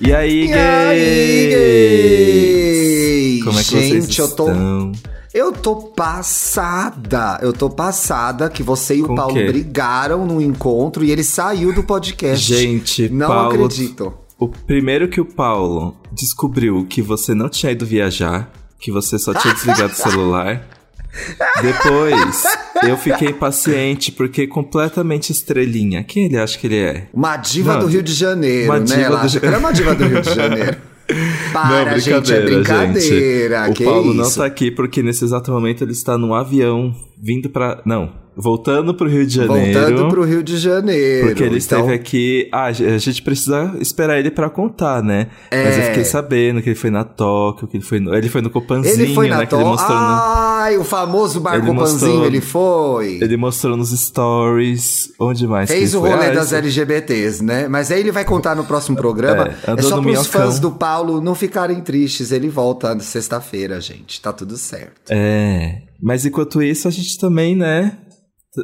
E aí, E aí, gays? Como é que Gente, vocês eu tô- estão? Eu tô passada. Eu tô passada que você e o Com Paulo quê? brigaram no encontro e ele saiu do podcast. Gente, não Paulo, acredito. O primeiro que o Paulo descobriu que você não tinha ido viajar, que você só tinha desligado o celular. Depois, eu fiquei impaciente porque completamente estrelinha. Quem ele acha que ele é? Uma diva Não, do Rio de Janeiro, uma né? diva do- era uma diva do Rio de Janeiro. Para, gente, é brincadeira. gente. que O Paulo não isso? tá aqui porque nesse exato momento ele está num avião vindo pra. Não, voltando pro Rio de Janeiro. Voltando pro Rio de Janeiro. Porque ele então, esteve aqui. Ah, a gente precisa esperar ele pra contar, né? Mas eu É. fiquei sabendo que ele foi na Tóquio, que ele foi no, ele foi no Copanzinho, Ele foi na né? Que ele to... mostrou, no- Ai, o famoso Ele Barco mostrou- ele foi. ele mostrou nos stories. Onde mais? que Fez o rolê Ah, das esse- LGBTs, né? Mas aí ele vai contar no próximo programa. É, É, só pros fãs do Paulo não ficarem tristes. Ele volta na sexta-feira, gente. Tá tudo certo. É. Mas enquanto isso, a gente também, né?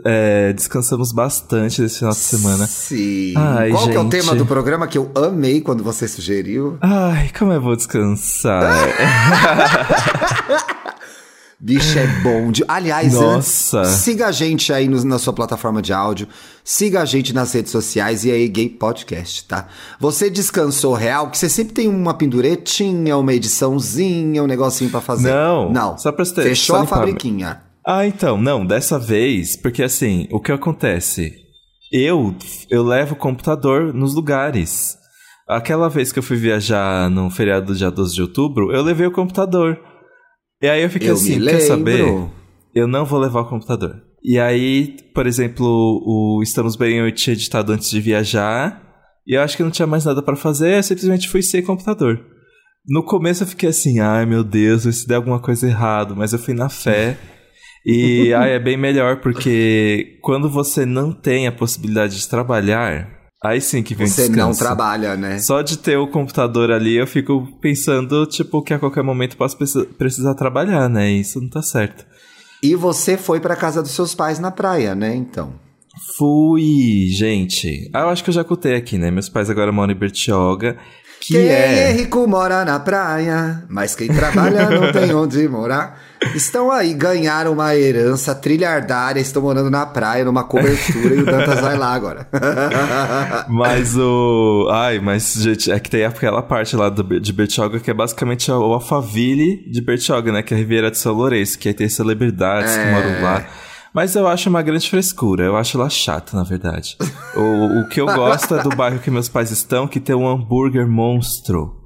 É, descansamos bastante nesse final de semana. Sim. Ai, Qual que é o gente. tema do programa que eu amei quando você sugeriu? Ai, como eu vou descansar? Bicho, é bom. De... Aliás, Nossa. antes, siga a gente aí no- na sua plataforma de áudio. Siga a gente nas redes sociais e aí Gay Podcast, tá? Você descansou real? Que você sempre tem uma penduretinha, uma ediçãozinha, um negocinho pra fazer. Não, Não. só pra ter- Fechou só a fabriquinha. Ah, então, não, dessa vez, porque assim, o que acontece? Eu, eu levo o computador nos lugares. Aquela vez que eu fui viajar no feriado do dia 12 de outubro, eu levei o computador. E aí eu fiquei Eu assim, quer saber? Eu não vou levar o computador. E aí, por exemplo, o Estamos Bem eu tinha editado antes de viajar, e eu acho que não tinha mais nada pra fazer, eu simplesmente fui sem computador. No começo eu fiquei assim, ai meu Deus, se der alguma coisa errado, mas eu fui na fé. E ai, é bem melhor, porque quando você não tem a possibilidade de trabalhar, aí sim que vem Você não descanso. trabalha, né? Só de ter o computador ali, eu fico pensando, tipo, que a qualquer momento posso precisar- trabalhar, né? E isso não tá certo. E você foi pra casa dos seus pais na praia, né? Então. Fui, gente. Ah, eu acho que eu já contei aqui, né? Meus pais agora moram em Bertioga, que quem é... é rico mora na praia, mas quem trabalha não tem onde morar. Estão aí, ganharam uma herança trilhardária, estão morando na praia, numa cobertura, e o Dantas vai lá agora. Mas o. Ai, mas, gente, é que tem aquela parte lá do, de Bertioga que é basicamente o Alphaville de Bertioga, né? Que é a Riviera de São Lourenço, que aí tem celebridades que É. moram lá. Mas eu acho uma grande frescura, eu acho lá chato, na verdade. o, o que eu gosto é do bairro que meus pais estão, que tem um hambúrguer monstro.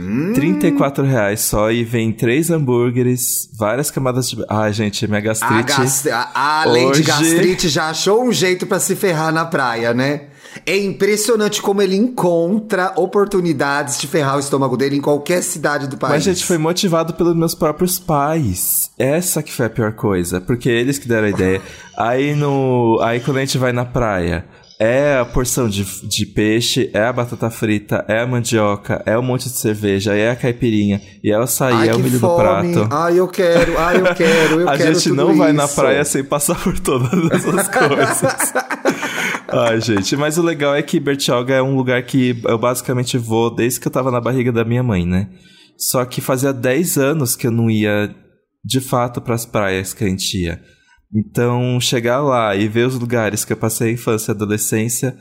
Hum. 34 reais só e vem três hambúrgueres, várias camadas de. Ai, gente, minha A, gastrite. gas- a, a lei de Hoje- gastrite já achou um jeito pra se ferrar na praia, né? É impressionante como ele encontra oportunidades de ferrar o estômago dele em qualquer cidade do país. Mas, gente, foi motivado pelos meus próprios pais. Essa que foi a pior coisa, porque eles que deram a ideia. Aí no. Aí quando a gente vai na praia, é a porção de, de peixe, é a batata frita, é a mandioca, é um monte de cerveja, é a caipirinha, e é o açaí, Ai, é o milho fome. do prato. Ai, eu quero, ai, eu quero, eu a quero gente tudo não vai na praia sem passar por todas essas coisas. Ai, gente, mas o legal é que Bertioga é um lugar que eu basicamente vou desde que eu tava na barriga da minha mãe, né? Só que fazia 10 anos que eu não ia de fato pras praias que a gente ia. Então, chegar lá e ver os lugares que eu passei a infância e adolescência,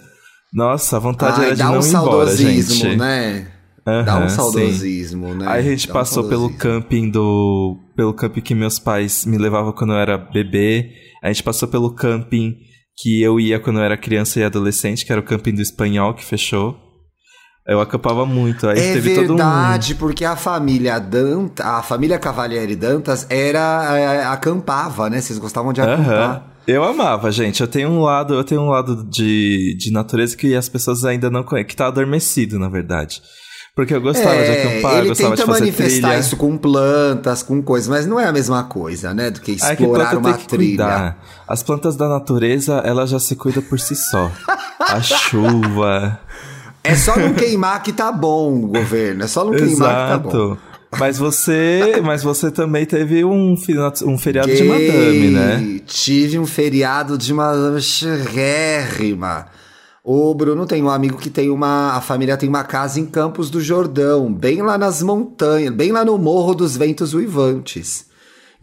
nossa, a vontade Ai, era de dá não um ir embora, saudosismo, gente. né? Dá um Aham, sim. saudosismo, né? Aí a gente Dá um passou pelo saudosismo. camping do. pelo camping que meus pais me levavam quando eu era bebê. A gente passou pelo camping que eu ia quando eu era criança e adolescente, que era o camping do espanhol que fechou. Eu acampava muito. Aí É teve todo um. verdade, porque a família Dantas, a família Cavalieri Dantas era é, acampava, né? Vocês gostavam de acampar. Eu amava, gente. Eu tenho um lado, eu tenho um lado de, de natureza que as pessoas ainda não conhecem, que tá adormecido, na verdade. Porque eu gostava de acampar, eu É, ele gostava de tenta fazer manifestar trilha. isso com plantas, com coisas, mas não é a mesma coisa, né? Do que que explorar planta uma tem que trilha. cuidar. As plantas da natureza, ela já se cuida por si só. A chuva. É só não queimar que tá bom, governo. É só não queimar que tá bom. Exato. Mas você, mas você também teve um, um feriado de madame, né? Tive um feriado de madame chérrima. O Bruno tem um amigo que tem uma. A família tem uma casa em Campos do Jordão, bem lá nas montanhas, bem lá no Morro dos Ventos Uivantes.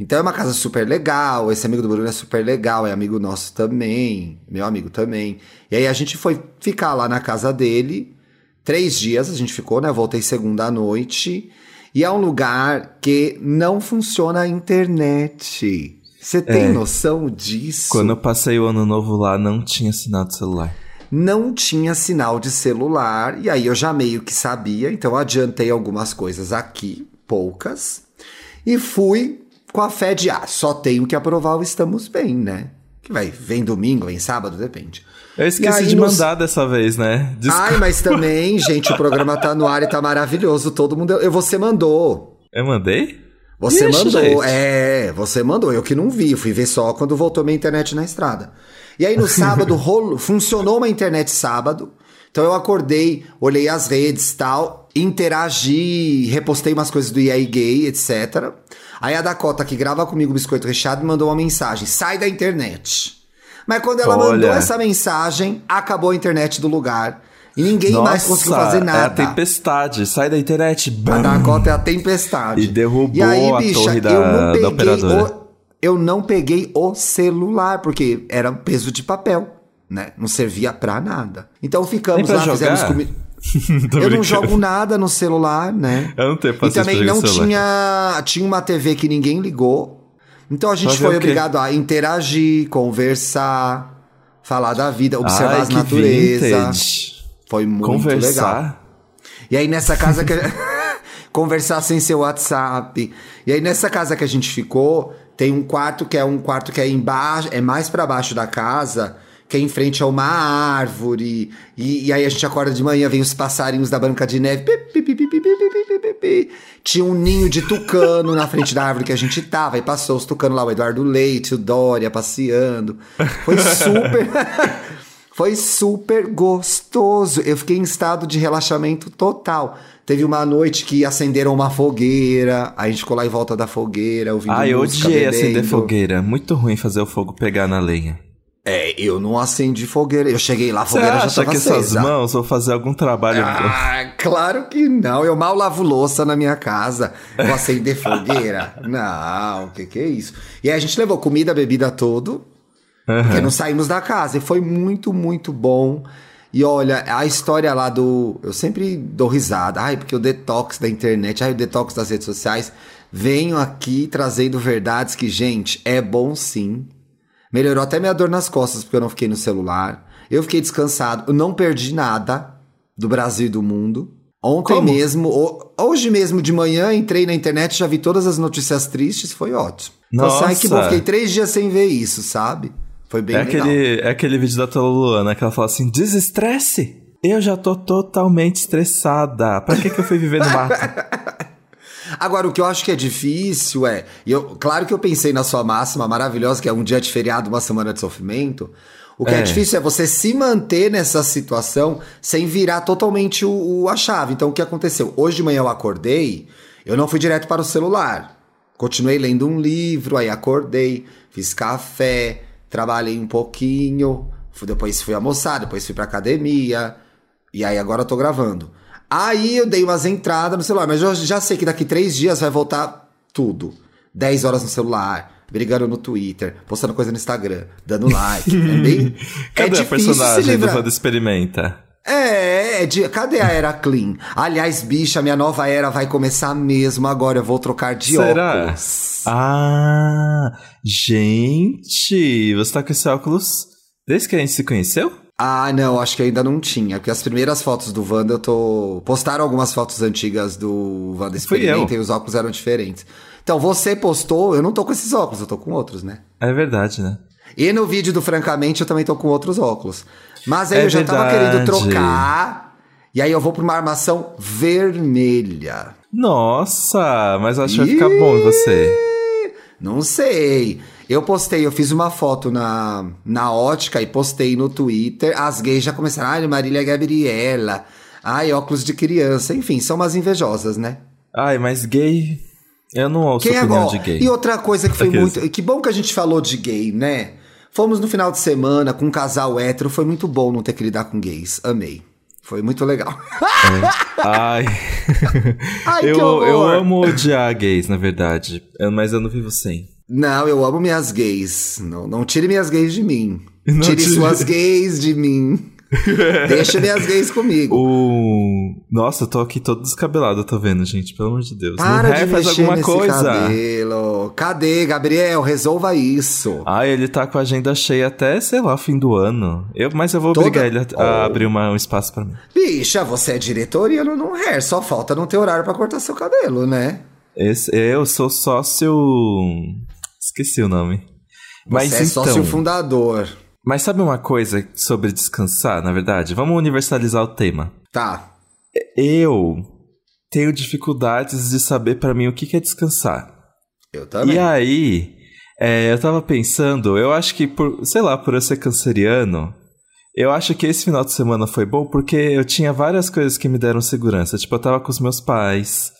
Então é uma casa super legal. Esse amigo do Bruno é super legal, é amigo nosso também, meu amigo também. E aí a gente foi ficar lá na casa dele. Três dias a gente ficou, né? Voltei segunda à noite. E é um lugar que não funciona a internet. Você tem É. noção disso? Quando eu passei o ano novo lá, não tinha sinal de celular. Não tinha sinal de celular, e aí eu já meio que sabia, então adiantei algumas coisas aqui, poucas, e fui com a fé de, ah, só tenho que aprovar o Estamos Bem, né? Que vai, vem domingo, vem sábado, depende. Eu esqueci aí de nos- mandar dessa vez, né? Desculpa. Ai, mas também, gente, o programa tá no ar e tá maravilhoso, todo mundo... Eu, você mandou. Eu mandei? Você Ixi, mandou, gente. é, você mandou, eu que não vi, fui ver só quando voltou minha internet na estrada. E aí no sábado rolo, funcionou uma internet sábado, então eu acordei, olhei as redes e tal, interagi, repostei umas coisas do EA Gay, etc. Aí a Dakota, que grava comigo o Biscoito Recheado, me mandou uma mensagem, sai da internet. Mas quando ela Olha. mandou essa mensagem, acabou a internet do lugar. E ninguém mais conseguiu fazer É a nada. tempestade. Sai da internet. A Bam! Dakota é a tempestade. E derrubou e aí, a bicha, torre da- eu não da peguei operadora. o, eu não peguei o celular, porque era peso de papel, né? Não servia pra nada. Então ficamos lá, fizemos jogar? comi... Tô Eu não jogo nada no celular, né? Eu não tenho E também não tinha. Tinha uma TV que ninguém ligou. Então a gente foi obrigado a interagir, conversar, falar da vida, observar Ai, as naturezas. Foi muito legal. Conversar. E aí nessa casa que conversar sem seu WhatsApp. E aí nessa casa que a gente ficou, tem um quarto que é um quarto que é embaixo, é mais para baixo da casa, que é em frente a uma árvore. E, e, aí a gente acorda de manhã, vem os passarinhos da banca de Neve. Pi, pi, pi, Tinha um ninho de tucano na frente da árvore que a gente tava. E passou os tucanos lá, o Eduardo Leite, o Dória passeando. Foi super. Foi super gostoso. Eu fiquei em estado de relaxamento total. Teve uma noite que acenderam uma fogueira, a gente ficou lá em volta da fogueira, ouvindo Ah, eu música, odiei acender fogueira. Muito ruim fazer o fogo pegar na lenha. É, eu não acendi fogueira. Eu cheguei lá, a Você fogueira já acha tava que essas acesa. mãos vão fazer algum trabalho? Ah, claro que não. Eu mal lavo louça na minha casa. Vou acender fogueira? Não, o que que é isso? E aí a gente levou comida, bebida, tudo. Porque não saímos da casa. E foi muito, muito bom. E olha, a história lá do. Eu sempre dou risada. Ai, porque o detox da internet, ai, o detox das redes sociais. Venho aqui trazendo verdades que, gente, é bom sim. Melhorou até minha dor nas costas, porque eu não fiquei no celular. Eu fiquei descansado. Eu não perdi nada do Brasil e do mundo. Ontem Como? mesmo, ho- hoje mesmo de manhã, entrei na internet, já vi todas as notícias tristes, foi ótimo. Então, Nossa. sai que bom, fiquei três dias sem ver isso, sabe? Foi bem É legal. aquele, é aquele vídeo da Tola Luana que ela fala assim: desestresse! Eu já tô totalmente estressada. Pra que, que eu fui viver no mato? Agora, o que eu acho que é difícil é. Eu, claro que eu pensei na sua máxima maravilhosa, que é um dia de feriado, uma semana de sofrimento. O que é, É. difícil é você se manter nessa situação sem virar totalmente o, o- a chave. Então, o que aconteceu? Hoje de manhã eu acordei, eu não fui direto para o celular. Continuei lendo um livro, aí acordei, fiz café, trabalhei um pouquinho, depois fui almoçar, depois fui pra academia, e aí agora eu tô gravando. Aí eu dei umas entradas no celular, mas eu já sei que daqui três dias vai voltar tudo. 10 horas no celular, brigando no Twitter, postando coisa no Instagram, dando like. É bem. é Cadê a difícil se personagem do. Wanda Experimenta? É, é de- cadê a era clean? Aliás, bicha, minha nova era vai começar mesmo agora. Eu vou trocar de Será? óculos. Ah, gente, você tá com esse óculos desde que a gente se conheceu? Ah, não, acho que ainda não tinha. Porque as primeiras fotos do Wanda eu tô. Postaram algumas fotos antigas do Wanda Experimenta e os óculos eram diferentes. Então, você postou, eu não tô com esses óculos, eu tô com outros, né? É verdade, né? E no vídeo do Francamente eu também tô com outros óculos. Mas aí É eu já tava verdade. querendo trocar. E aí eu vou pra uma armação vermelha. Nossa, mas eu acho que vai ficar bom em você. Não sei. Eu postei, eu fiz uma foto na, na ótica e postei no Twitter. As gays já começaram, ai, Marília Gabriela. Ai, óculos de criança. Enfim, são umas invejosas, né? Ai, mas gay. Eu não ouço Quem é opinião ó, de gay. E outra coisa que foi muito. Que bom que a gente falou de gay, né? Fomos no final de semana com um casal hétero, foi muito bom não ter que lidar com gays. Amei. Foi muito legal. É. Ai. Ai, eu, eu amo odiar gays, na verdade. Eu- mas eu não vivo sem. Não, eu amo minhas gays. Não, não tire minhas gays de mim. Não tire tire- suas gays de mim. Deixa minhas gays comigo. O... Nossa, eu tô aqui todo descabelado, eu tô vendo, gente. Pelo amor de Deus. Para não de faz mexer alguma nesse coisa. cabelo. Cadê, Gabriel? Resolva isso. Ai, ele tá com a agenda cheia até, sei lá, fim do ano. Eu, mas eu vou Toda- obrigar ele a, a Oh. abrir uma- um espaço pra mim. Bicha, você é diretoria no não hair. Só falta não ter horário pra cortar seu cabelo, né? Esse- eu sou sócio. Esqueci o nome. Mas você é então. sócio fundador. Mas sabe uma coisa sobre descansar, na verdade? Vamos universalizar o tema. Tá. Eu tenho dificuldades de saber pra mim o que é descansar. Eu também. E aí, é, eu tava pensando, eu acho que por, sei lá, por eu ser canceriano, eu acho que esse final de semana foi bom porque eu tinha várias coisas que me deram segurança. Tipo, eu tava com os meus pais,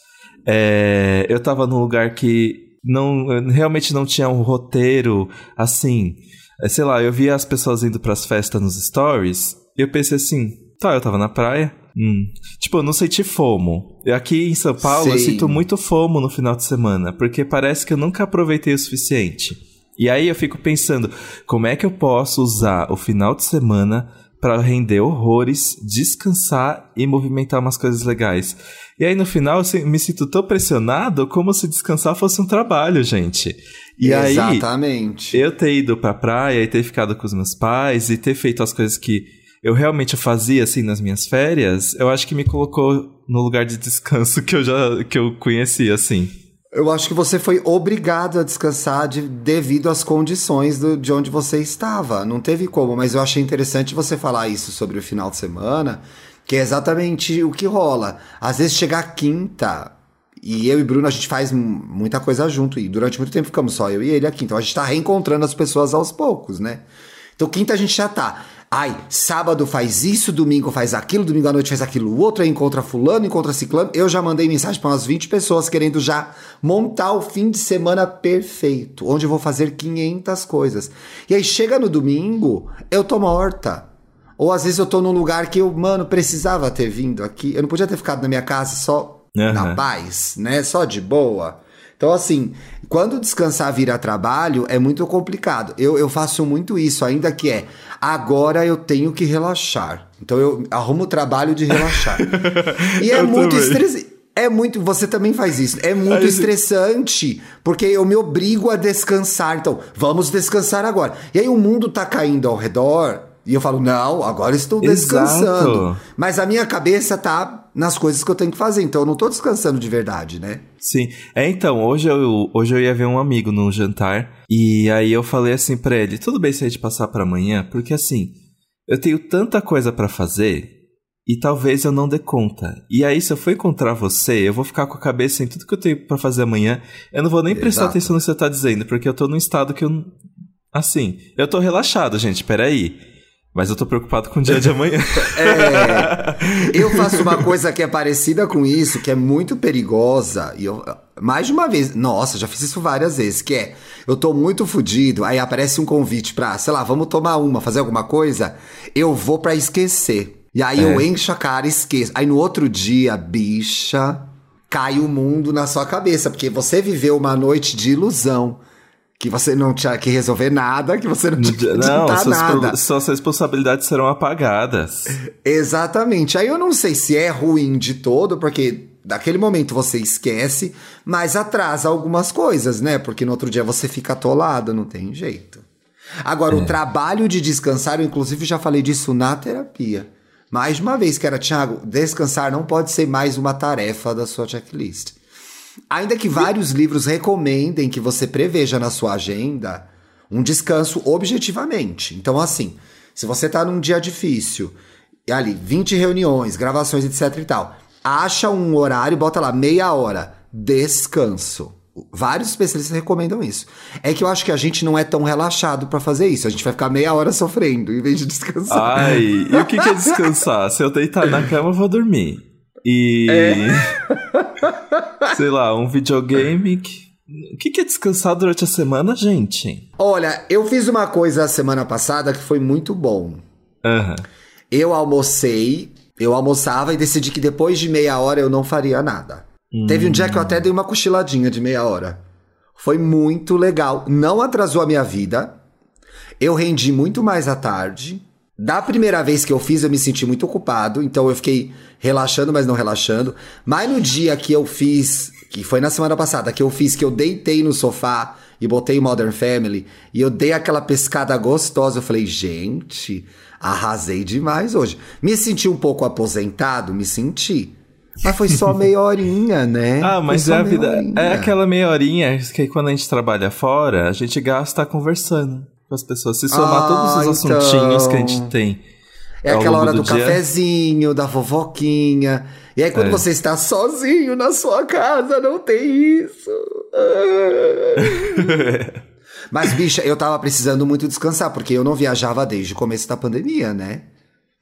é, eu tava num lugar que não realmente não tinha um roteiro assim. É, sei lá, eu via as pessoas indo pras festas nos stories e eu pensei assim, tá, eu tava na praia. Hum. Tipo, eu não senti fomo. Eu Aqui em São Paulo, eu Sim. sinto muito fomo no final de semana, porque parece que eu nunca aproveitei o suficiente. E aí eu fico pensando, como é que eu posso usar o final de semana para render horrores, descansar e movimentar umas coisas legais? E aí no final eu me sinto tão pressionado como se descansar fosse um trabalho, gente. E aí Exatamente. eu ter ido pra praia e ter ficado com os meus pais e ter feito as coisas que eu realmente fazia assim nas minhas férias, eu acho que me colocou no lugar de descanso que eu já que eu conhecia assim. Eu acho que você foi obrigado a descansar de- devido às condições do- de onde você estava. Não teve como, mas eu achei interessante você falar isso sobre o final de semana, que é exatamente o que rola. Às vezes chega a quinta, e eu e Bruno a gente faz muita coisa junto, e durante muito tempo ficamos só eu e ele aqui. Então a gente tá reencontrando as pessoas aos poucos, né? Então quinta a gente já tá. Ai, sábado faz isso, domingo faz aquilo, domingo à noite faz aquilo outro, aí encontra fulano, encontra ciclano. Eu já mandei mensagem para umas 20 pessoas querendo já montar o fim de semana perfeito, onde eu vou fazer 500 coisas. E aí chega no domingo, eu tô morta. Ou às vezes eu tô num lugar que eu, mano, precisava ter vindo aqui. Eu não podia ter ficado na minha casa só na Aham. paz, né? Só de boa. Então, assim, quando descansar vira trabalho, é muito complicado. Eu, eu faço muito isso, ainda que é agora eu tenho que relaxar. Então eu arrumo o trabalho de relaxar. e é Eu muito estressante. É muito. Você também faz isso. É muito Aí- estressante. Porque eu me obrigo a descansar. Então, vamos descansar agora. E aí o mundo tá caindo ao redor. E eu falo, não, agora estou descansando. Exato. Mas a minha cabeça tá nas coisas que eu tenho que fazer. Então eu não tô descansando de verdade, né? Sim. É, então, hoje eu, hoje eu ia ver um amigo no jantar e aí eu falei assim pra ele: tudo bem se a gente passar pra amanhã, porque assim, eu tenho tanta coisa pra fazer e talvez eu não dê conta. E aí, se eu for encontrar você, eu vou ficar com a cabeça em tudo que eu tenho pra fazer amanhã. Eu não vou nem prestar Exato. atenção no que você tá dizendo, porque eu tô num estado que eu. Assim, eu tô relaxado, gente, peraí. Mas eu tô preocupado com o dia de amanhã. É, eu faço uma coisa que é parecida com isso, que é muito perigosa. E eu, mais de uma vez, nossa, já fiz isso várias vezes, que é, eu tô muito fudido, aí aparece um convite pra, sei lá, vamos tomar uma, fazer alguma coisa, eu vou pra esquecer. E aí eu É. encho a cara e esqueço. Aí no outro dia, bicha, cai o mundo na sua cabeça, porque você viveu uma noite de ilusão. Que você não tinha que resolver nada, que você não tinha que Não, suas, nada. suas responsabilidades serão apagadas. Exatamente. Aí eu não sei se é ruim de todo, porque daquele momento você esquece, mas atrasa algumas coisas, né? Porque no outro dia você fica atolado, não tem jeito. Agora, o trabalho de descansar, eu inclusive já falei disso na terapia. Mais uma vez que era, Thiago, descansar não pode ser mais uma tarefa da sua checklist. Ainda que vários livros recomendem que você preveja na sua agenda um descanso objetivamente. Então, assim, se você tá num dia difícil, ali, 20 reuniões, gravações, etc e tal, acha um horário, bota lá, meia hora, descanso. Vários especialistas recomendam isso. É que eu acho que a gente não é tão relaxado pra fazer isso. A gente vai ficar meia hora sofrendo em vez de descansar. Ai, e o que que é descansar? Se eu deitar na cama, eu vou dormir. E. Sei lá, um videogame. que- O que, que é descansar durante a semana, gente? Olha, eu fiz uma coisa a semana passada que foi muito bom. Aham. Eu almocei, eu almoçava e decidi que depois de meia hora eu não faria nada. Teve um dia que eu até dei uma cochiladinha de meia hora. Foi muito legal. Não atrasou a minha vida. Eu rendi muito mais à tarde. Da primeira vez que eu fiz, eu me senti muito ocupado, então eu fiquei relaxando, mas não relaxando. Mas no dia que eu fiz, que foi na semana passada, que eu fiz, que eu deitei no sofá e botei Modern Family, e eu dei aquela pescada gostosa, eu falei, gente, arrasei demais hoje. Me senti um pouco aposentado, me senti. Mas foi só meia horinha, né? Ah, mas é a vida. horinha. É aquela meia horinha que quando a gente trabalha fora, a gente gasta conversando as pessoas. Se somar Ah, todos os assuntinhos que a gente então. tem. É aquela hora do, dia. cafezinho, da fofoquinha. E aí, quando É. você está sozinho na sua casa, não tem isso. Mas, bicha, eu tava precisando muito descansar, porque eu não viajava desde o começo da pandemia, né?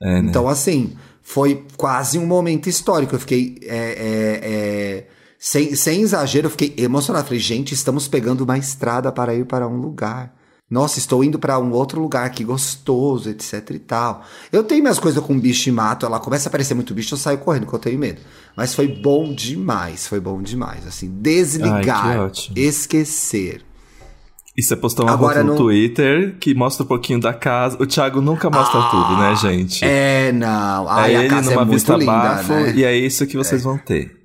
É, né? Então, assim, foi quase um momento histórico. Eu fiquei. é, é, é, sem, sem exagero, eu fiquei emocionado. Falei, gente, estamos pegando uma estrada para ir para um lugar. Nossa, estou indo para um outro lugar, que gostoso, etc e tal. Eu tenho minhas coisas com bicho e mato, ela começa a aparecer muito bicho, eu saio correndo, porque eu tenho medo. Mas foi bom demais, foi bom demais. Assim, Ai, desligar, ótimo. esquecer. E você postou uma Agora foto no não- Twitter que mostra um pouquinho da casa. O Thiago nunca mostra tudo, né, gente? É, não. Ai, é a ele casa é numa muito vista linda, bafo né? e é isso que vocês vão ter.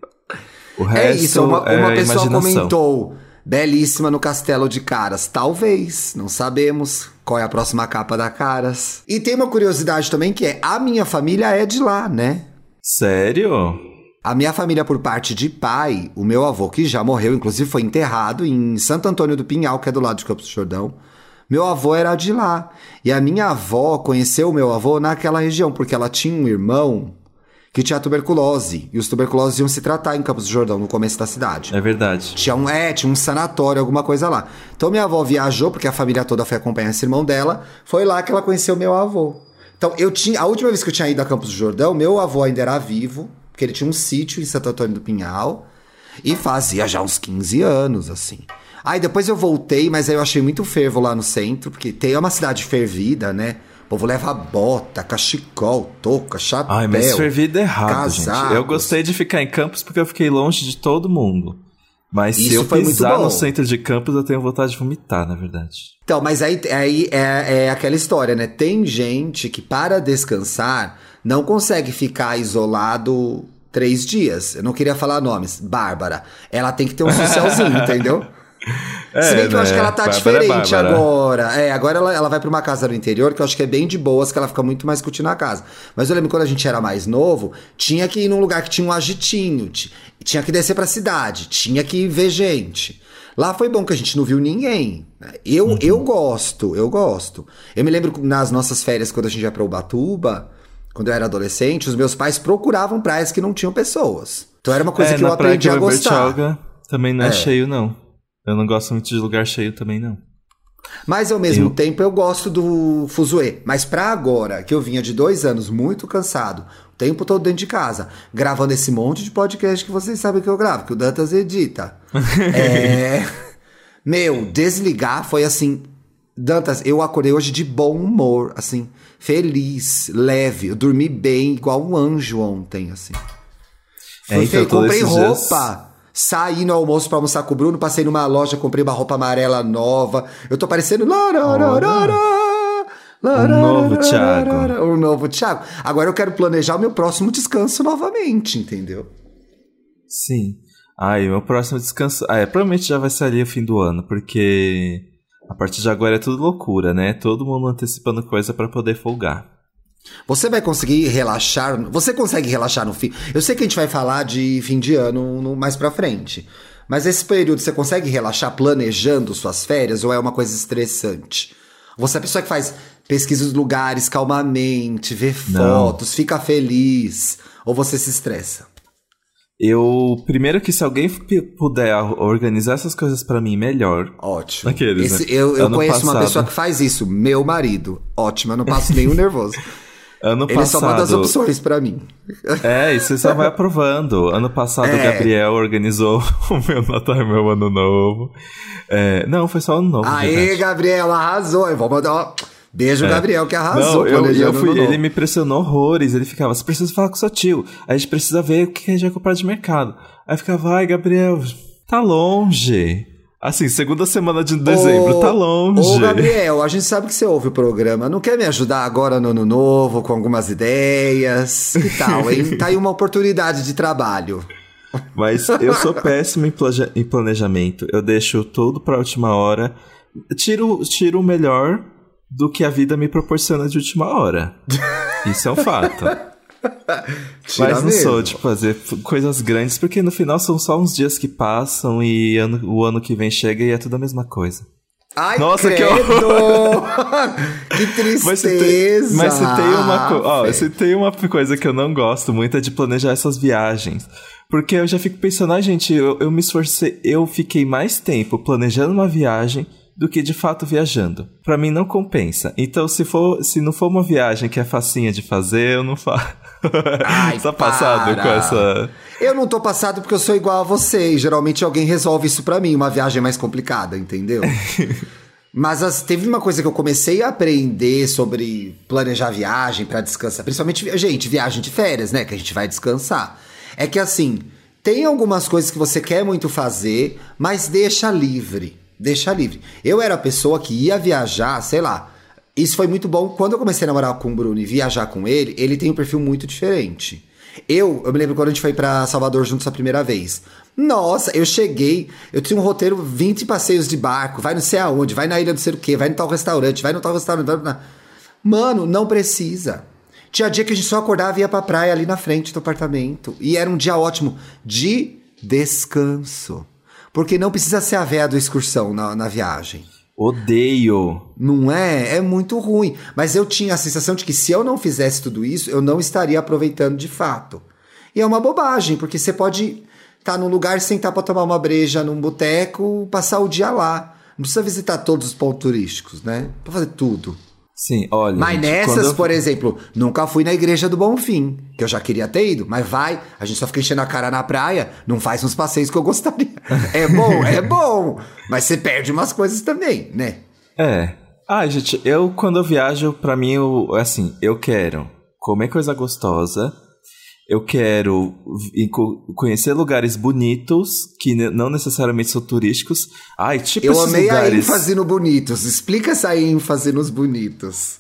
O resto É isso, uma, é uma pessoa imaginação. comentou. Belíssima no castelo de Caras. Talvez, não sabemos qual é a próxima capa da Caras. E tem uma curiosidade também que é: a minha família é de lá, né? Sério? A minha família, por parte de pai, o meu avô, que já morreu, inclusive foi enterrado em Santo Antônio do Pinhal, que é do lado de Campos do Jordão. Meu avô era de lá. E a minha avó conheceu o meu avô naquela região, porque ela tinha um irmão que tinha tuberculose. E os tuberculosos iam se tratar em Campos do Jordão, no começo da cidade. É verdade. Tinha um, é, tinha um sanatório, alguma coisa lá. Então minha avó viajou, porque a família toda foi acompanhar esse irmão dela. Foi lá que ela conheceu meu avô. Então, eu tinha. A última vez que eu tinha ido a Campos do Jordão, meu avô ainda era vivo, porque ele tinha um sítio em Santo Antônio do Pinhal. E fazia já uns 15 anos, assim. Aí depois eu voltei, mas aí eu achei muito fervo lá no centro, porque tem é uma cidade fervida, né? O povo leva bota, cachecol, touca, chapéu. Ai, mas fervido errado, gente. Eu gostei de ficar em Campos porque eu fiquei longe de todo mundo. Mas se Isso eu foi muito pisar no centro de Campos, eu tenho vontade de vomitar, na verdade. Então, mas aí, aí é, é aquela história, né? Tem gente que para descansar não consegue ficar isolado três dias. Eu não queria falar nomes. Bárbara. Ela tem que ter um socialzinho, entendeu? Se bem que eu né? acho que ela tá Bárbara é diferente Bárbara. agora. É, agora ela, ela vai pra uma casa no interior, que eu acho que é bem de boas, que ela fica muito mais curtindo a casa. Mas eu lembro quando a gente era mais novo, tinha que ir num lugar que tinha um agitinho, ti- tinha que descer pra cidade, tinha que ver gente. Lá foi bom que a gente não viu ninguém. né? Eu, Uhum. eu gosto, eu gosto. Eu me lembro nas nossas férias, quando a gente ia pra Ubatuba, quando eu era adolescente, os meus pais procuravam praias que não tinham pessoas. Então era uma coisa é, que eu aprendi a gostar. Também não é, É. cheio, não. Eu não gosto muito de lugar cheio também, não. Mas ao mesmo Eu- tempo eu gosto do fuzuê. Mas pra agora, que eu vinha de dois anos muito cansado, o tempo todo dentro de casa, gravando esse monte de podcast que vocês sabem que eu gravo, que o Dantas edita. é... Meu, desligar foi assim. Dantas, eu acordei hoje de bom humor, assim, feliz, leve. Eu dormi bem, igual um anjo ontem, assim. É, Fui então, fe- todos comprei esses dias- roupa. Saí no almoço pra almoçar com o Bruno, passei numa loja, comprei uma roupa amarela nova. Eu tô parecendo. larararara, novo Thiago. O novo Thiago. Agora eu quero planejar o meu próximo descanso novamente, entendeu? Sim. Ai, meu próximo descanso. Ah, é, provavelmente já vai ali o fim do ano, porque a partir de agora é tudo loucura, né? Todo mundo antecipando coisa pra poder folgar. Você vai conseguir relaxar. Você consegue relaxar no fim. Eu sei que a gente vai falar de fim de ano no- mais pra frente. Mas esse período você consegue relaxar planejando suas férias ou é uma coisa estressante? Você é a pessoa que faz pesquisa dos lugares calmamente, vê Não. fotos, fica feliz, ou você se estressa? Eu, primeiro que se alguém puder organizar essas coisas pra mim melhor. Ótimo. Aqueles, Esse- né? Eu, eu Ano conheço uma passado. pessoa que faz isso, meu marido. Ótimo, eu não passo nenhum nervoso. Ano Ele passado. só manda as opções pra mim. É, e você só vai aprovando. Ano passado É. o Gabriel organizou o meu Natal e meu Ano Novo. É, não, foi só Ano Novo. Aê, verdade. Gabriel, arrasou. Eu vou mandar. ó, Beijo, É. Gabriel, que arrasou. Não, eu, eu fui, ele me pressionou horrores. Ele ficava, você precisa falar com seu tio. A gente precisa ver o que a gente vai comprar de mercado. Aí ficava, vai, Gabriel, tá longe. Assim, segunda semana de dezembro, Ô, tá longe. Ô, Gabriel, a gente sabe que você ouve o programa. Não quer me ajudar agora no ano novo com algumas ideias? Que tal, hein? tá aí uma oportunidade de trabalho. Mas eu sou péssimo em, em planejamento. Eu deixo tudo pra última hora. Tiro, tiro o melhor do que a vida me proporciona de última hora. Isso é um fato. Mas não mesmo. sou de fazer f- coisas grandes, porque no final são só uns dias que passam e ano- o ano que vem chega e é tudo a mesma coisa. Ai, Nossa, que credo! que tristeza! Mas se tem, mas se tem uma, ó, se tem uma coisa que eu não gosto muito é de planejar essas viagens. Porque eu já fico pensando, ah, gente, eu, eu me esforcei, eu fiquei mais tempo planejando uma viagem do que de fato viajando. Pra mim não compensa. Então, se for, se não for uma viagem que é facinha de fazer, eu não faço. Ai, tá passado para. com essa. Eu não tô passado porque eu sou igual a você e geralmente alguém resolve isso pra mim, uma viagem mais complicada, entendeu? Mas as- teve uma coisa que eu comecei a aprender sobre planejar viagem pra descansar, principalmente, gente, viagem de férias, né, que a gente vai descansar. É que assim, tem algumas coisas que você quer muito fazer, mas deixa livre, deixa livre. Eu era a pessoa que ia viajar, sei lá, isso foi muito bom. Quando eu comecei a namorar com o Bruno e viajar com ele, ele tem um perfil muito diferente. Eu, eu me lembro quando a gente foi pra Salvador juntos a primeira vez. Nossa, eu cheguei, eu tinha um roteiro 20 passeios de barco, vai não sei aonde, vai na ilha do sei o quê, vai no tal restaurante, vai no tal restaurante. Na... Mano, não precisa. Tinha dia que a gente só acordava e ia pra praia ali na frente do apartamento. E era um dia ótimo de descanso. Porque não precisa ser a véia do excursão na, na viagem. Odeio. Não é? É muito ruim. Mas eu tinha a sensação de que se eu não fizesse tudo isso, eu não estaria aproveitando de fato. E é uma bobagem, porque você pode estar num lugar, sentar para tomar uma breja num boteco, passar o dia lá. Não precisa visitar todos os pontos turísticos, né? Pra fazer tudo. Sim, olha. Mas gente, nessas, eu- por exemplo, nunca fui na igreja do Bonfim, que eu já queria ter ido, mas vai, a gente só fica enchendo a cara na praia, não faz uns passeios que eu gostaria. É bom, é bom, mas você perde umas coisas também, né? É. Ah, gente, eu quando eu viajo, pra mim, eu, assim, eu quero comer coisa gostosa, eu quero conhecer lugares bonitos, que não necessariamente são turísticos. Ai, tipo Eu amei a lugares... ênfase no bonitos. Explica essa ênfase nos bonitos.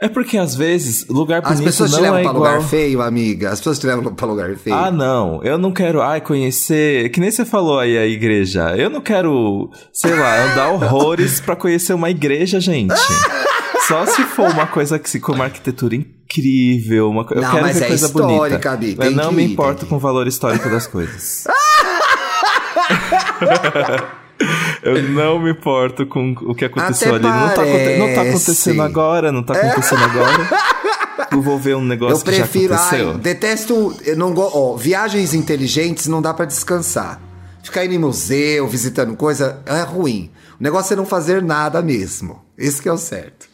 É porque, às vezes, lugar As bonito pessoas te não levam é pra igual... lugar feio, amiga. As pessoas te levam pra lugar feio. Ah, não. Eu não quero, ai, conhecer. Que nem você falou aí a igreja. Eu não quero, sei lá, andar horrores pra conhecer uma igreja, gente. Só se for uma coisa que se com uma arquitetura incrível, uma co- eu Não, quero mas ver é coisa bonita. Bi, Mas não me ir, importo com o valor histórico das coisas. Eu não me importo com o que aconteceu Até ali. Não tá, não tá acontecendo agora, não tá acontecendo agora. Eu vou ver um negócio eu prefiro, que já aconteceu. ai, detesto, eu não go, ó, viagens inteligentes não dá pra descansar. Ficar indo em museu, visitando coisa, é ruim. O negócio é não fazer nada mesmo. Esse que é o certo.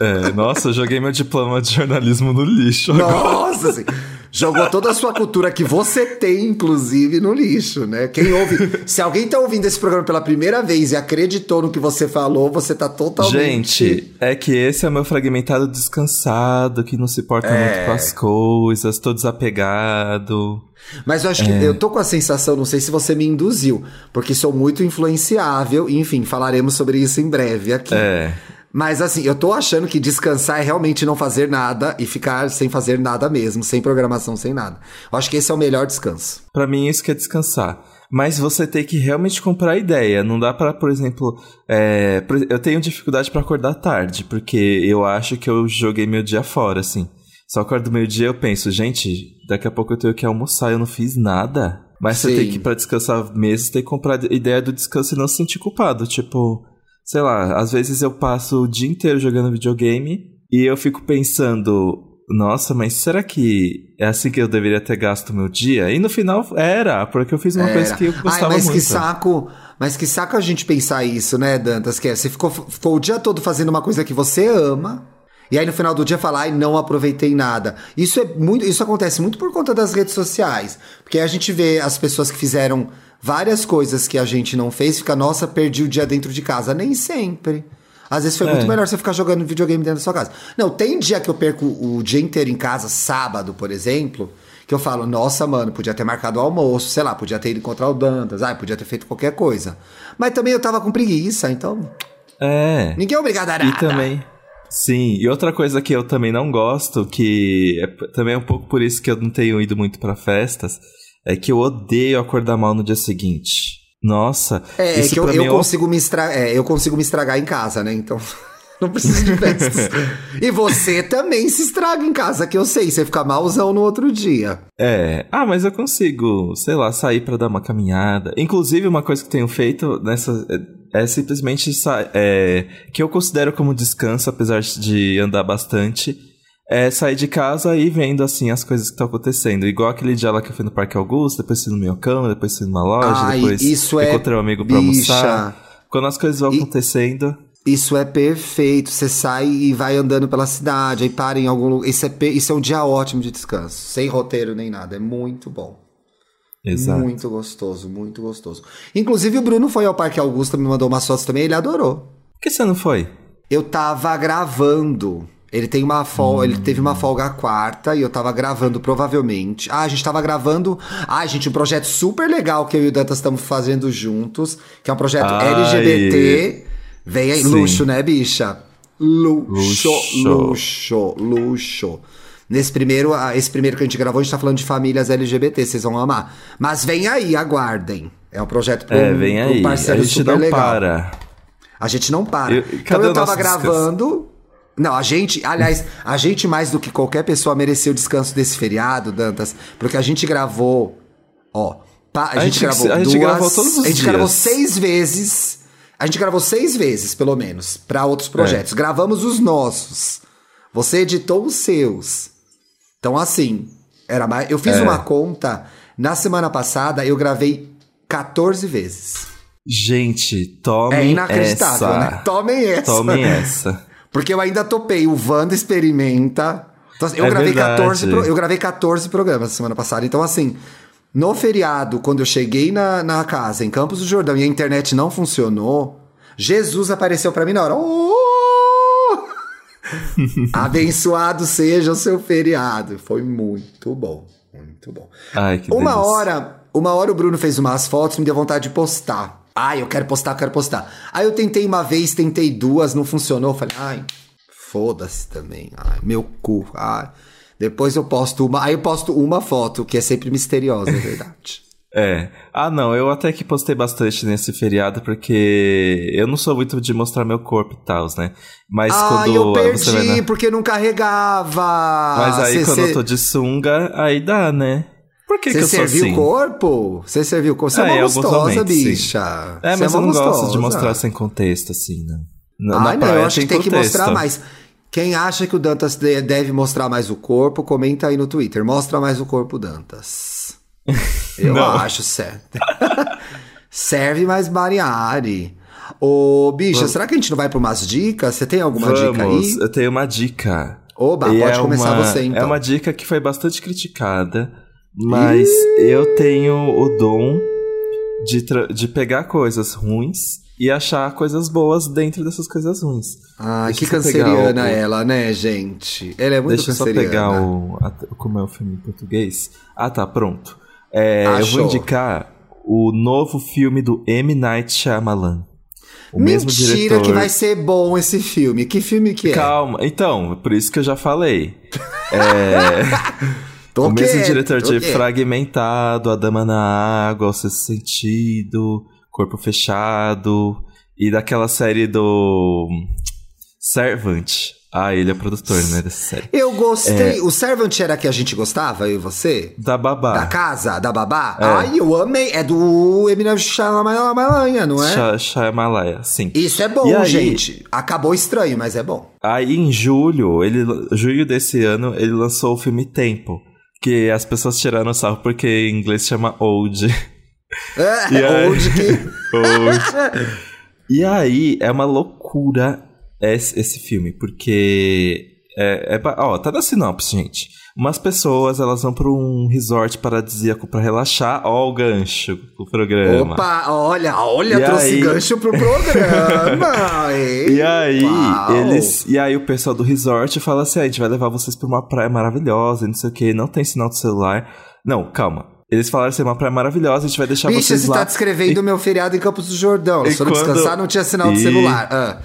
É, nossa, eu joguei meu diploma de jornalismo no lixo. agora. Nossa, assim, jogou toda a sua cultura que você tem, inclusive, no lixo, né? Quem ouve. Se alguém tá ouvindo esse programa pela primeira vez e acreditou no que você falou, você tá totalmente. Gente, é que esse é o meu fragmentado descansado, que não se importa É. muito com as coisas, tô desapegado. Mas eu acho É. que eu tô com a sensação, não sei se você me induziu, porque sou muito influenciável, enfim, falaremos sobre isso em breve aqui. É. Mas assim, eu tô achando que descansar é realmente não fazer nada e ficar sem fazer nada mesmo, sem programação, sem nada. Eu acho que esse é o melhor descanso. Pra mim, isso que é descansar. Mas você tem que realmente comprar ideia. Não dá pra, por exemplo. é, eu tenho dificuldade pra acordar tarde, porque eu acho que eu joguei meu dia fora, assim. Só acordo meio-dia eu penso, gente, daqui a pouco eu tenho que almoçar, eu não fiz nada. Mas você Sim. tem que, pra descansar mesmo, você tem que comprar ideia do descanso e não se sentir culpado. Tipo, sei lá, às vezes eu passo o dia inteiro jogando videogame e eu fico pensando, nossa, mas será que é assim que eu deveria ter gasto meu dia? E no final era, porque eu fiz uma coisa Era. que eu Ai, gostava mas muito. que saco, mas que saco a gente pensar isso, né, Dantas? Que é, você ficou, ficou o dia todo fazendo uma coisa que você ama E aí no final do dia falar, ai, não aproveitei nada. Isso é muito, isso acontece muito por conta das redes sociais, porque a gente vê as pessoas que fizeram várias coisas que a gente não fez, fica, nossa, perdi o dia dentro de casa. Nem sempre. Às vezes foi É. muito melhor você ficar jogando videogame dentro da sua casa. Não, tem dia que eu perco o dia inteiro em casa, sábado, por exemplo, que eu falo, nossa, mano, podia ter marcado o almoço, sei lá, podia ter ido encontrar o Dantas, ah, podia ter feito qualquer coisa. Mas também eu tava com preguiça, então É. ninguém é obrigado a nada. E também. Sim, e outra coisa que eu também não gosto, que é também é um pouco por isso que eu não tenho ido muito pra festas, é que eu odeio acordar mal no dia seguinte. Nossa, É, é isso que eu, eu é consigo me estra... é, eu consigo me estragar em casa, né? Então não preciso de festas. e você também se estraga em casa, que eu sei, você fica malzão no outro dia. É, ah, mas eu consigo, sei lá, sair pra dar uma caminhada. Inclusive, uma coisa que eu tenho feito nessa é, é simplesmente é, que eu considero como descanso, apesar de andar bastante, é sair de casa e vendo assim as coisas que estão acontecendo. Igual aquele dia lá que eu fui no Parque Augusto, depois fui no Minhocão, depois fui numa loja, Ai, depois isso é encontrei um amigo pra bicha. almoçar. Quando as coisas vão E- acontecendo, Isso é perfeito. Você sai e vai andando pela cidade, aí para em algum lugar. Isso é, pe- isso é um dia ótimo de descanso. Sem roteiro nem nada. É muito bom. Exato. Muito gostoso, muito gostoso. Inclusive, o Bruno foi ao Parque Augusta, me mandou umas fotos também, ele adorou. Por que você não foi? Eu tava gravando. Ele tem uma folga, ele teve Hum. uma folga quarta e eu tava gravando provavelmente. Ah, a gente tava gravando. Ah, gente, um projeto super legal que eu e o Dantas estamos fazendo juntos, que é um projeto Ai. LGBT. Vem aí, Sim. luxo, né, bicha? Luxo, Luxo. luxo, luxo. Nesse primeiro, ah, esse primeiro que a gente gravou, a gente tá falando de famílias LGBT, vocês vão amar. Mas vem aí, aguardem. É um projeto para É, vem aí. A gente não legal. para. A gente não para. Eu- então eu tava nosso descanso? gravando. Não, a gente, aliás, a gente mais do que qualquer pessoa mereceu o descanso desse feriado, Dantas, porque a gente gravou, ó, pa- a, A gente, gente- gravou a gente duas, gravou todos os a gente dias. gravou seis vezes, a gente gravou seis vezes, pelo menos, pra outros É. projetos. Gravamos os nossos. Você editou os seus. Então, assim, era mais. Eu fiz É. uma conta na semana passada, eu gravei 14 vezes. Gente, tomem É inacreditável, essa. né? Tomem essa. Tomem essa. Porque eu ainda topei o Wanda Experimenta. Então, assim, eu, É gravei verdade. 14 pro- eu gravei 14 programas semana passada. Então, assim, no feriado, quando eu cheguei na, na casa, em Campos do Jordão, e a internet não funcionou, Jesus apareceu pra mim na hora. Oh! Abençoado seja o seu feriado. Foi muito bom. Muito bom. Ai, Uma delícia. hora, uma hora o Bruno fez umas fotos, me deu vontade de postar. Ai, eu quero postar, eu quero postar. Aí eu tentei uma vez, tentei duas, não funcionou. Falei, ai, foda-se também. Ai, meu cu. Ai. Depois eu posto uma. Aí eu posto uma foto, que é sempre misteriosa, é verdade. É. Ah, não, eu até que postei bastante nesse feriado, porque eu não sou muito de mostrar meu corpo e tal, né? Mas ai, quando eu você perdi, na- porque não carregava. Mas aí Cê- quando cê- eu tô de sunga, aí dá, né? Por que, que Você eu sou serviu assim? o corpo? Você serviu o corpo? Você Ah, é em uma gostosa, momentos, sim. bicha. É, Você mas uma eu não gosto de mostrar sem contexto, assim, né? Na, na Ai, não, eu acho que tem que contexto. mostrar mais. Quem acha que o Dantas de- deve mostrar mais o corpo, comenta aí no Twitter. Mostra mais o corpo, Dantas. Eu Não. acho certo. Serve mais Mariari. Ô, bicha, será que a gente não vai pra umas dicas? Você tem alguma dica Vamos, aí? eu tenho uma dica. Oba, E pode é começar uma- você então. É uma dica que foi bastante criticada, mas eu tenho o dom de, de pegar coisas ruins e achar coisas boas dentro dessas coisas ruins. Ai, Deixa que canceriana o- ela, né, gente? Ela é muito Deixa eu só canceriana. pegar o. Como é o filme em português? Ah, tá, pronto. É, eu vou indicar o novo filme do M. Night Shyamalan. O mesmo Mentira diretor. que vai ser bom esse filme. Que filme que é? Calma, então, por isso que eu já falei. É. Tô o mesmo quieto, diretor de quieto. Fragmentado, A Dama na Água, O Sexto Sentido, Corpo Fechado, e daquela série do Servant. Ah, ele é produtor, né, dessa série. Eu É. gostei. O Servant era que a gente gostava, eu e você? Da Babá. Da casa, da babá? É. Ai, eu amei. É do Eminem Shyamalan, não é? Shyamalan, sim. Isso é bom, E aí- gente. Acabou estranho, mas é bom. Aí em julho, ele, julho desse ano, ele lançou o filme Tempo. Que as pessoas tiraram sarro porque em inglês chama Old. É, E aí- onde que... Old. e aí é uma loucura esse, esse filme, porque É, é, ó, tá na sinopse, gente. Umas pessoas, elas vão pra um resort paradisíaco pra relaxar. Ó o gancho do programa. Opa, olha, olha, E trouxe aí? gancho pro programa. Ei, E aí, uau. eles. E aí o pessoal do resort fala assim: "Ah, a gente vai levar vocês pra uma praia maravilhosa, e não sei o que, não tem sinal de celular. Não, calma. Eles falaram assim, uma praia maravilhosa, a gente vai deixar Bicha, vocês você lá. tá descrevendo o meu feriado em Campos do Jordão. E Se eu não quando- descansar, não tinha sinal de E- celular. Ah.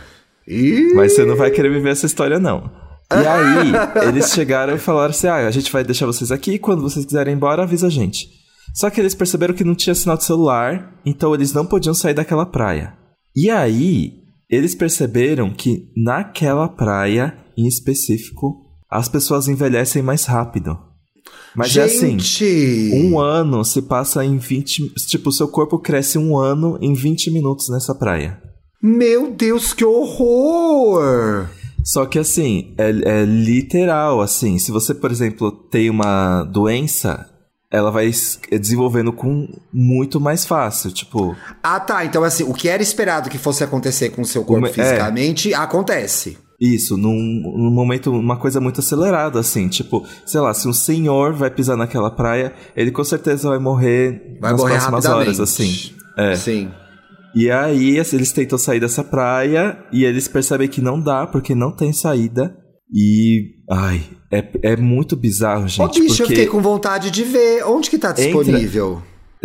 Ih. Mas você não vai querer viver essa história, não. E aí, eles chegaram e falaram assim: ah, a gente vai deixar vocês aqui, e quando vocês quiserem ir embora, avisa a gente. Só que eles perceberam que não tinha sinal de celular, então eles não podiam sair daquela praia. E aí, eles perceberam que naquela praia, em específico, as pessoas envelhecem mais rápido. Mas é assim, Gente. um ano se passa em 20. Tipo, o seu corpo cresce um ano em 20 minutos nessa praia. Meu Deus, que horror! Só que assim, é, é literal, assim. Se você, por exemplo, tem uma doença, ela vai es- desenvolvendo com muito mais fácil. Tipo, Ah, tá. Então, assim, o que era esperado que fosse acontecer com o seu corpo Uma- é. fisicamente, acontece. isso, num, num momento, uma coisa muito acelerada, assim. Tipo, sei lá, se um senhor vai pisar naquela praia, ele com certeza vai morrer Vai nas morrer próximas horas, assim. É. Sim. E aí, assim, eles tentam sair dessa praia e eles percebem que não dá, porque não tem saída. E. Ai, é, é muito bizarro, Ô, gente. bicho, eu fiquei com vontade de ver. Onde que tá disponível?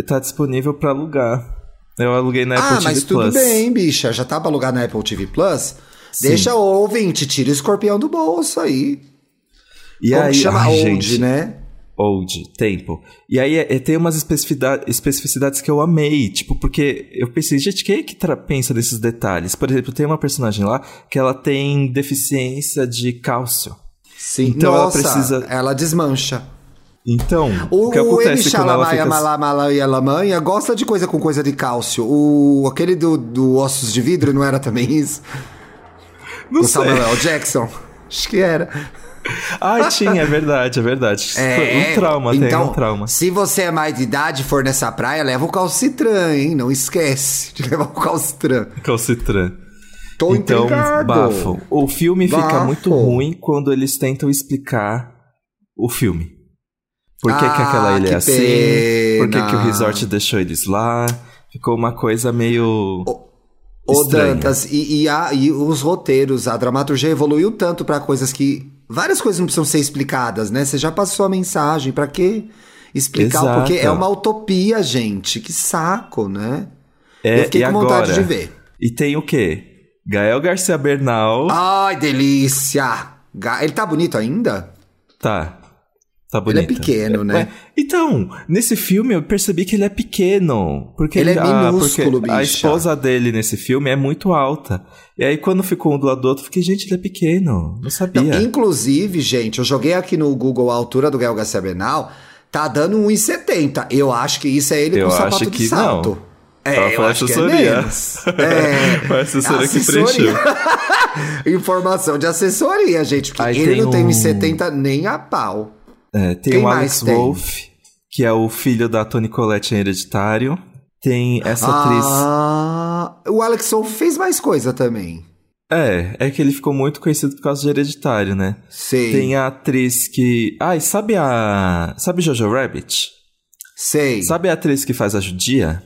tá disponível pra alugar. Eu aluguei na Apple ah, TV mas tudo Plus. bem, bicha. Já tá pra alugar na Apple TV Plus? Sim. Deixa o ouvinte, tira o escorpião do bolso aí. E Como aí, chama? ai, Old, gente, né? Old, tempo. E aí é- é- tem umas especificidade- especificidades que eu amei, tipo, porque eu pensei, gente, quem é que pensa nesses detalhes? Por exemplo, tem uma personagem lá que ela tem deficiência de cálcio. Sim. Então ela Nossa, precisa- ela desmancha. Então, O, o que o acontece quando ela fica... Malamalaya Lamanha gosta de coisa com coisa de cálcio. O, aquele do, do Ossos de Vidro não era também isso? Não o sei. Samuel. Jackson? Acho que era. Ah, tinha, é verdade, é verdade. um trauma, tem então, um trauma. Se você é mais de idade e for nessa praia, leva o calcitran, hein? Não esquece de levar o calcitran. Calcitran. Tô então, intrigado. bafo. O filme fica Bafo. muito ruim quando eles tentam explicar o filme. Por que, que Ah, aquela ilha que é assim? Por que, que o resort deixou eles lá? Ficou uma coisa meio. Ô, estranha. Dantas, e, e, a- e os roteiros, a dramaturgia evoluiu tanto pra coisas que. Várias coisas não precisam ser explicadas, né? Você já passou a mensagem, pra que explicar? Exato. Porque é uma utopia, gente. Que saco, né? É, Eu fiquei e com vontade agora? de ver. E tem o quê? Gael Garcia Bernal. Ai, delícia! Ele tá bonito ainda? Tá. Tá Ele bonito. é pequeno, né? É, Então, nesse filme eu percebi que ele é pequeno. Porque Ele é ah, minúsculo, porque A bicha. esposa dele nesse filme é muito alta. E aí, quando ficou um do lado do outro, fiquei, gente, ele é pequeno. Não sabia. Não, inclusive, gente, eu joguei aqui no Google a altura do Gael Garcia Bernal, tá dando 1,70. Eu acho que isso é ele Eu com sapato acho de que salto. não. É, Ela eu foi é assessoria. menos. É, Foi a assessoria que preencheu. Informação de assessoria, gente, porque Aí ele não tem um- 1,70 nem a pau. É, tem Quem o Alex? Wolff, que é o filho da Toni Collette em Hereditário. Tem essa atriz. Ah, o Alex Wolff fez mais coisa também. É, é que ele ficou muito conhecido por causa de Hereditário, né? Sei, Tem a atriz que. Ai, sabe a. Sabe Jojo Rabbit? sei. Sabe a atriz que faz a judia?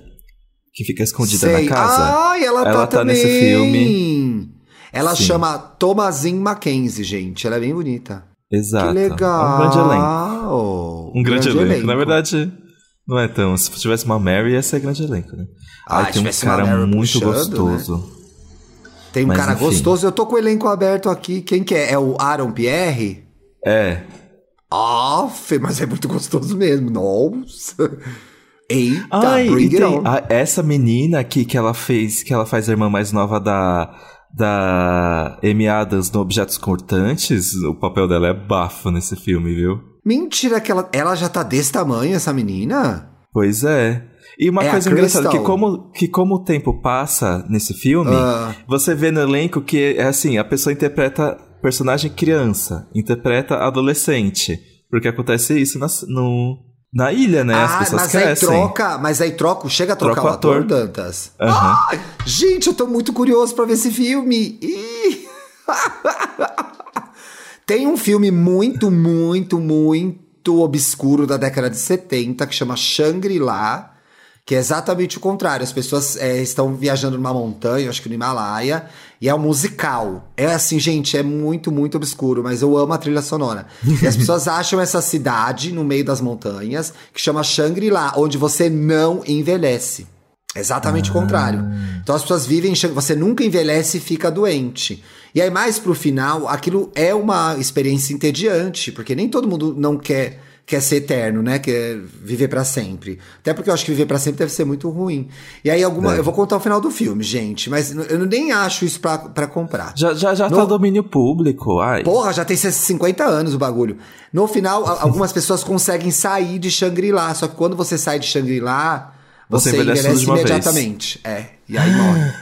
Que fica escondida sei. na casa? Ai, ela, Ela tá, tá nesse também. filme. Ela Sim. chama Thomasin Mackenzie, gente. Ela é bem bonita. Exato. Que legal. É um grande elenco. Um grande, elenco. Na verdade, não é tão. Se tivesse uma Mary, ia ser grande elenco, né? Ah, Aí tem um cara muito puxando, gostoso. Tem um Mas, cara enfim. gostoso. Eu tô com o elenco aberto aqui. Quem que é? É o Aaron Pierre? É. Aff, mas é muito gostoso mesmo. Nossa. Eita, Ai, e tem a- essa menina aqui que ela fez, que ela faz a irmã mais nova da da Amy Adams no Objetos Cortantes, o papel dela é bafo nesse filme, viu? Mentira que ela, ela já tá desse tamanho, essa menina? Pois é. E uma É coisa engraçada, que como, que como o tempo passa nesse filme, Ah. você vê no elenco que é assim, a pessoa interpreta personagem criança, interpreta adolescente. Porque acontece isso na, no, na ilha, né? As ah, pessoas mas aí crescem. troca, mas aí troca, chega a trocar Troca o ator, ator. Dantas. Aham. Ai, gente, eu tô muito curioso pra ver esse filme. Ih. Tem um filme muito, muito, muito obscuro da década de 70 que chama Shangri-La, que é exatamente o contrário. As pessoas é, estão viajando numa montanha, acho que no Himalaia, e é um musical. É assim, gente, é muito, muito obscuro, mas eu amo a trilha sonora. e as pessoas acham essa cidade no meio das montanhas, que chama Shangri-La, onde você não envelhece. Exatamente ah. o contrário. Então as pessoas vivem, você nunca envelhece e fica doente. E aí, mais pro final, aquilo é uma experiência entediante, porque nem todo mundo não quer quer ser eterno, né? Quer viver para sempre. Até porque eu acho que viver para sempre deve ser muito ruim. E aí, alguma. É. Eu vou contar o final do filme, gente, mas eu nem acho isso para comprar. Já, já, já no... tá domínio público. Ai. Porra, já tem 50 anos o bagulho. No final, algumas pessoas conseguem sair de Shangri-La. Só que quando você sai de Shangri-La, você, você envelhece, envelhece imediatamente. Vez. É. E aí morre.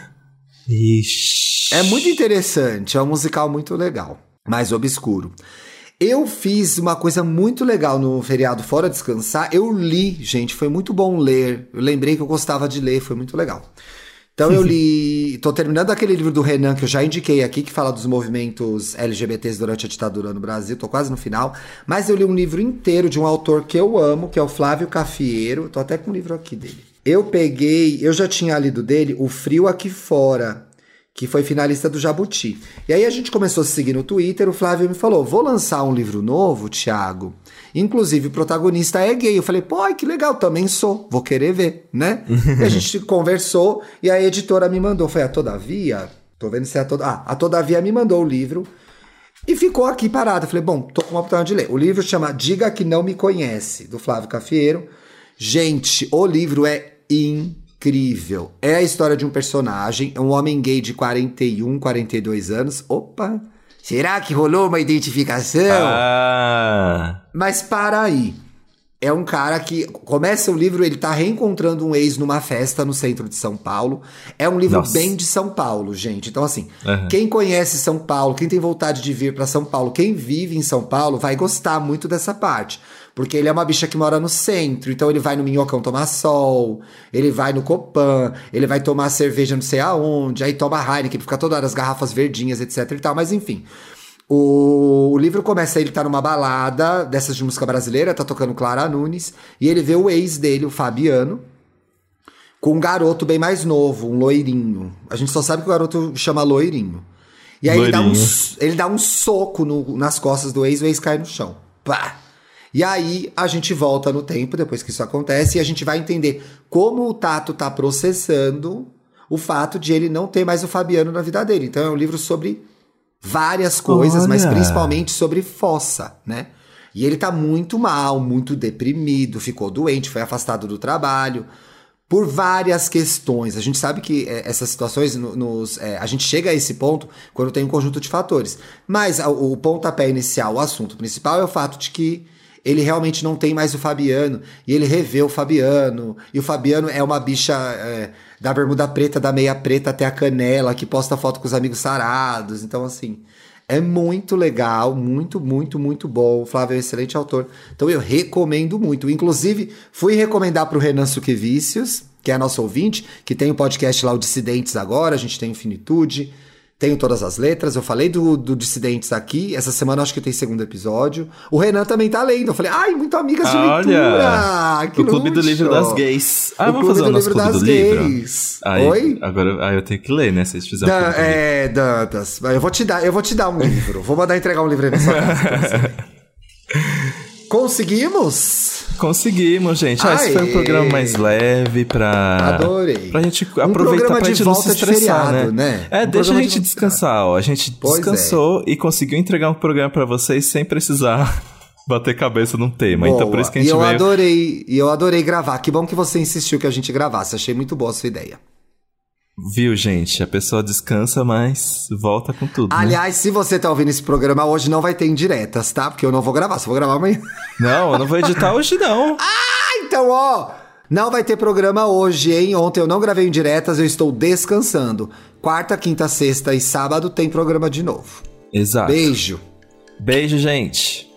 Ixi. É muito interessante, é um musical muito legal, mais obscuro. Eu fiz uma coisa muito legal no feriado Fora Descansar. Eu li, gente, foi muito bom ler. Eu lembrei que eu gostava de ler, foi muito legal. Então eu li. tô terminando aquele livro do Renan que eu já indiquei aqui, que fala dos movimentos LGBTs durante a ditadura no Brasil, tô quase no final. Mas eu li um livro inteiro de um autor que eu amo, que é o Flávio Cafieiro. Tô até com o livro aqui dele. Eu peguei, eu já tinha lido dele O Frio Aqui Fora, que foi finalista do Jabuti. E aí a gente começou a se seguir no Twitter, o Flávio me falou: vou lançar um livro novo, Thiago. Inclusive, o protagonista é gay. Eu falei, pô, que legal, também sou, vou querer ver, né? e a gente conversou e a editora me mandou. Foi a Todavia? Tô vendo se é a Todavia. Ah, a Todavia me mandou o livro. E ficou aqui parado. Eu falei, bom, tô com uma oportunidade de ler. O livro chama Diga Que Não Me Conhece, do Flávio Cafieiro. Gente, o livro é incrível. É a história de um personagem, um homem gay de 41, 42 anos. Opa! Será que rolou uma identificação? Ah. Mas para aí. É um cara que começa o livro, ele tá reencontrando um ex numa festa no centro de São Paulo. É um livro Nossa. bem de São Paulo, gente. Então, assim, uhum. quem conhece São Paulo, quem tem vontade de vir para São Paulo, quem vive em São Paulo, vai gostar muito dessa parte. Porque ele é uma bicha que mora no centro, então ele vai no Minhocão tomar sol, ele vai no Copan, ele vai tomar cerveja não sei aonde, aí toma Heineken, fica toda hora as garrafas verdinhas, etc e tal, mas enfim. O, o livro começa, ele tá numa balada dessas de música brasileira, tá tocando Clara Nunes, e ele vê o ex dele, o Fabiano, com um garoto bem mais novo, um loirinho. A gente só sabe que o garoto chama loirinho. E aí ele dá, um, ele dá um soco no, nas costas do ex, o ex cai no chão. Pá! E aí a gente volta no tempo depois que isso acontece e a gente vai entender como o Tato tá processando o fato de ele não ter mais o Fabiano na vida dele. Então é um livro sobre várias coisas, Olha. mas principalmente sobre fossa, né? E ele tá muito mal, muito deprimido, ficou doente, foi afastado do trabalho por várias questões. A gente sabe que é, essas situações nos, é, a gente chega a esse ponto quando tem um conjunto de fatores. Mas o, o pontapé inicial, o assunto principal é o fato de que ele realmente não tem mais o Fabiano. E ele revê o Fabiano. E o Fabiano é uma bicha é, da bermuda preta, da meia preta até a canela, que posta foto com os amigos sarados. Então, assim, é muito legal, muito, muito, muito bom. O Flávio é um excelente autor. Então eu recomendo muito. Inclusive, fui recomendar para o Renan Suquevicius, que é nosso ouvinte, que tem o podcast lá, o Dissidentes agora, a gente tem Infinitude. Tenho todas as letras. Eu falei do, do Dissidentes aqui. Essa semana acho que tem segundo episódio. O Renan também tá lendo. Eu falei, ai, muito amigas de Olha, leitura. Que o Clube do Livro das Gays. Ah, o vamos fazer o nosso Clube do Gays. Livro. Aí, Oi? Agora aí eu tenho que ler, né? Se vocês fizerem da, É, Dantas. Eu vou te dar, eu vou te dar um livro. Vou mandar entregar um livro aí na sua casa. Conseguimos? Conseguimos, gente. Ah, esse foi um programa mais leve pra. Adorei. Pra gente um aproveitar pra gente não se estressar, feriado, né? né? É, um deixa a gente de... descansar, ó. A gente pois descansou é. e conseguiu entregar um programa para vocês sem precisar bater cabeça num tema. Boa. Então por isso que a gente e eu veio... adorei, e eu adorei gravar. Que bom que você insistiu que a gente gravasse. Achei muito boa a sua ideia. Viu, gente? A pessoa descansa, mas volta com tudo. Né? Aliás, se você tá ouvindo esse programa hoje, não vai ter indiretas, tá? Porque eu não vou gravar, só vou gravar amanhã. Não, eu não vou editar hoje, não. ah, então, ó. Não vai ter programa hoje, hein? Ontem eu não gravei indiretas, eu estou descansando. Quarta, quinta, sexta e sábado tem programa de novo. Exato. Beijo. Beijo, gente.